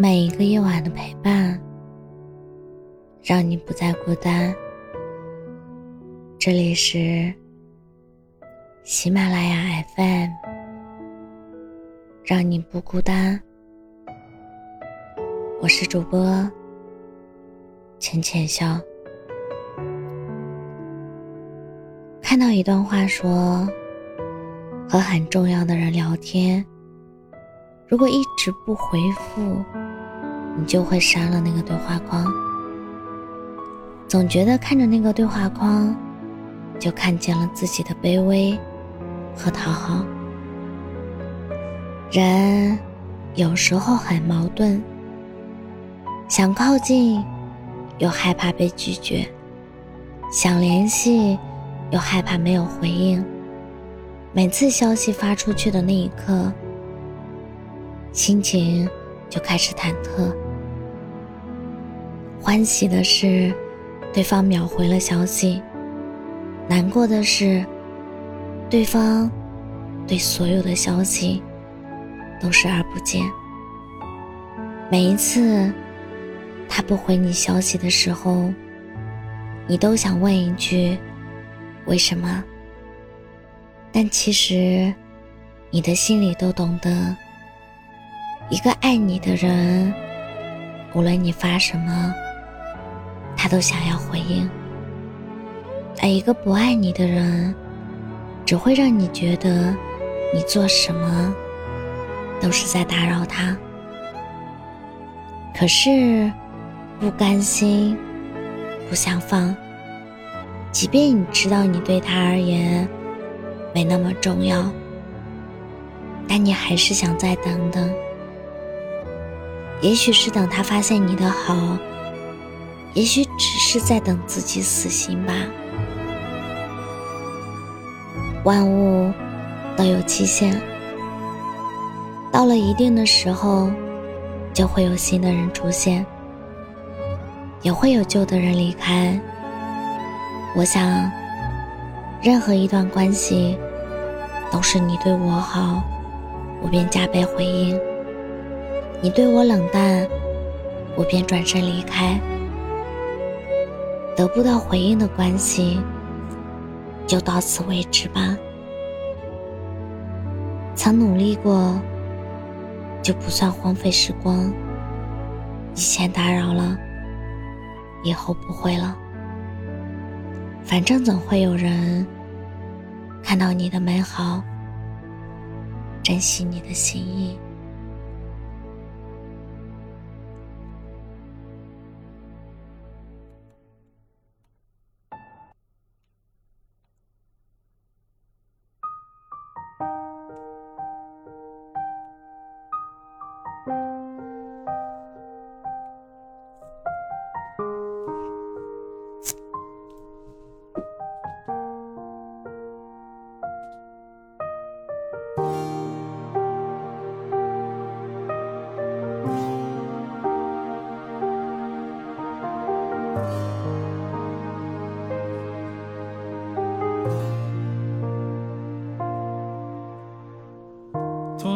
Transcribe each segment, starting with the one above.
每一个夜晚的陪伴，让你不再孤单。这里是喜马拉雅 FM，让你不孤单。我是主播浅浅笑。看到一段话说，和很重要的人聊天，如果一直不回复，你就会删了那个对话框。总觉得看着那个对话框，就看见了自己的卑微和讨好。人有时候很矛盾，想靠近，又害怕被拒绝；想联系。又害怕没有回应，每次消息发出去的那一刻，心情就开始忐忑。欢喜的是，对方秒回了消息；难过的是，对方对所有的消息都视而不见。每一次他不回你消息的时候，你都想问一句。为什么？但其实，你的心里都懂得，一个爱你的人，无论你发什么，他都想要回应；而一个不爱你的人，只会让你觉得你做什么都是在打扰他。可是，不甘心，不想放。即便你知道你对他而言没那么重要，但你还是想再等等。也许是等他发现你的好，也许只是在等自己死心吧。万物都有期限，到了一定的时候，就会有新的人出现，也会有旧的人离开。我想，任何一段关系，都是你对我好，我便加倍回应；你对我冷淡，我便转身离开。得不到回应的关系，就到此为止吧。曾努力过，就不算荒废时光。以前打扰了，以后不会了。反正总会有人看到你的美好，珍惜你的心意。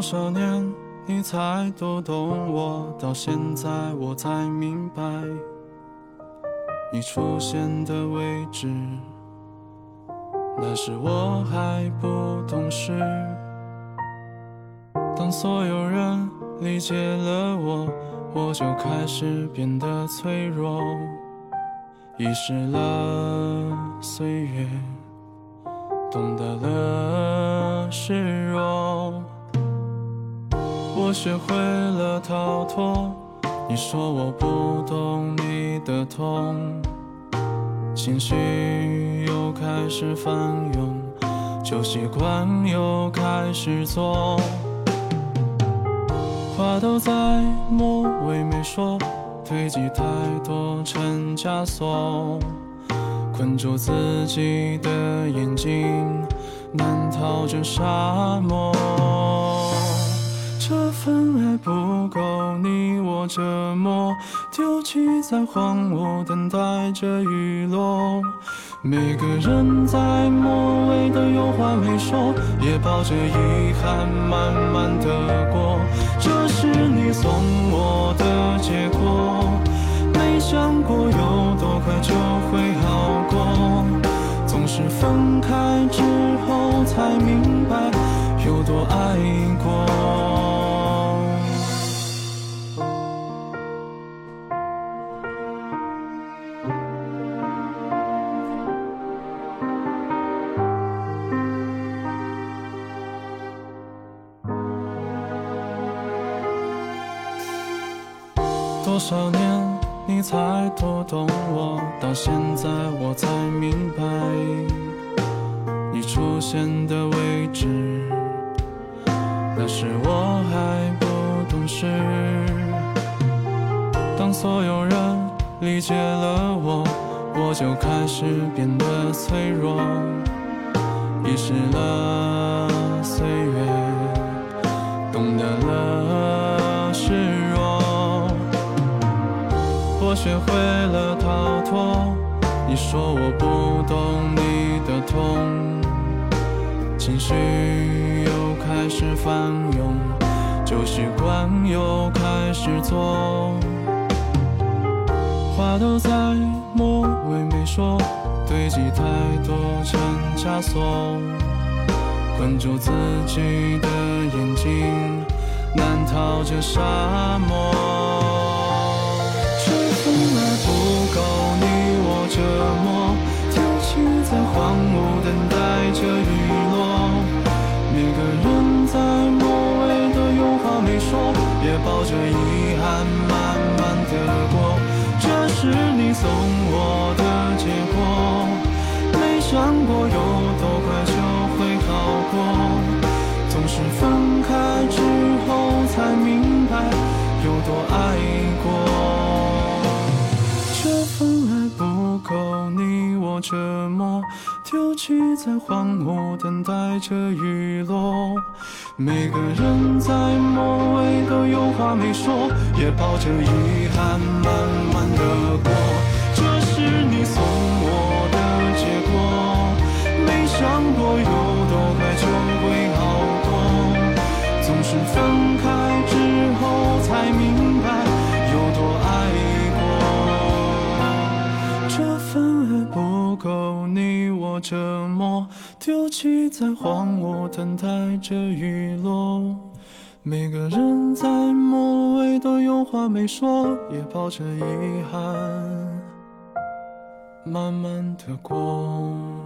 多少年你才读懂我？到现在我才明白，你出现的位置，那时我还不懂事。当所有人理解了我，我就开始变得脆弱，遗失了岁月，懂得了示弱。我学会了逃脱，你说我不懂你的痛，情绪又开始翻涌，旧习惯又开始做，话都在末尾没说，堆积太多成枷锁，困住自己的眼睛，难逃这沙漠。这份爱不够，你我折磨，丢弃在荒芜，等待着雨落。每个人在末尾的有话没说，也抱着遗憾慢慢的过。这是你送我的结果，没想过有多快就会好过，总是分开之后才明白有多爱。多少年你才读懂我？到现在我才明白，你出现的位置，那时我还不懂事。当所有人理解了我，我就开始变得脆弱，遗失了岁月，我学会了逃脱，你说我不懂你的痛，情绪又开始翻涌，旧习惯又开始做。话都在末尾没说，堆积太多成枷锁，困住自己的眼睛，难逃这沙漠。从来不够你我折磨，天晴在荒芜，等待着雨落。每个人在末尾都有话没说，也抱着遗憾慢慢的过。这是你送折磨，丢弃在荒芜，等待着雨落。每个人在末尾都有话没说，也抱着遗憾慢慢的过。这是你送我的结果，没想过有多快就会好过。总是分开之后才明白有多爱过。这份爱不不够你我折磨，丢弃在荒芜，等待着雨落。每个人在末尾都有话没说，也抱着遗憾，慢慢的过。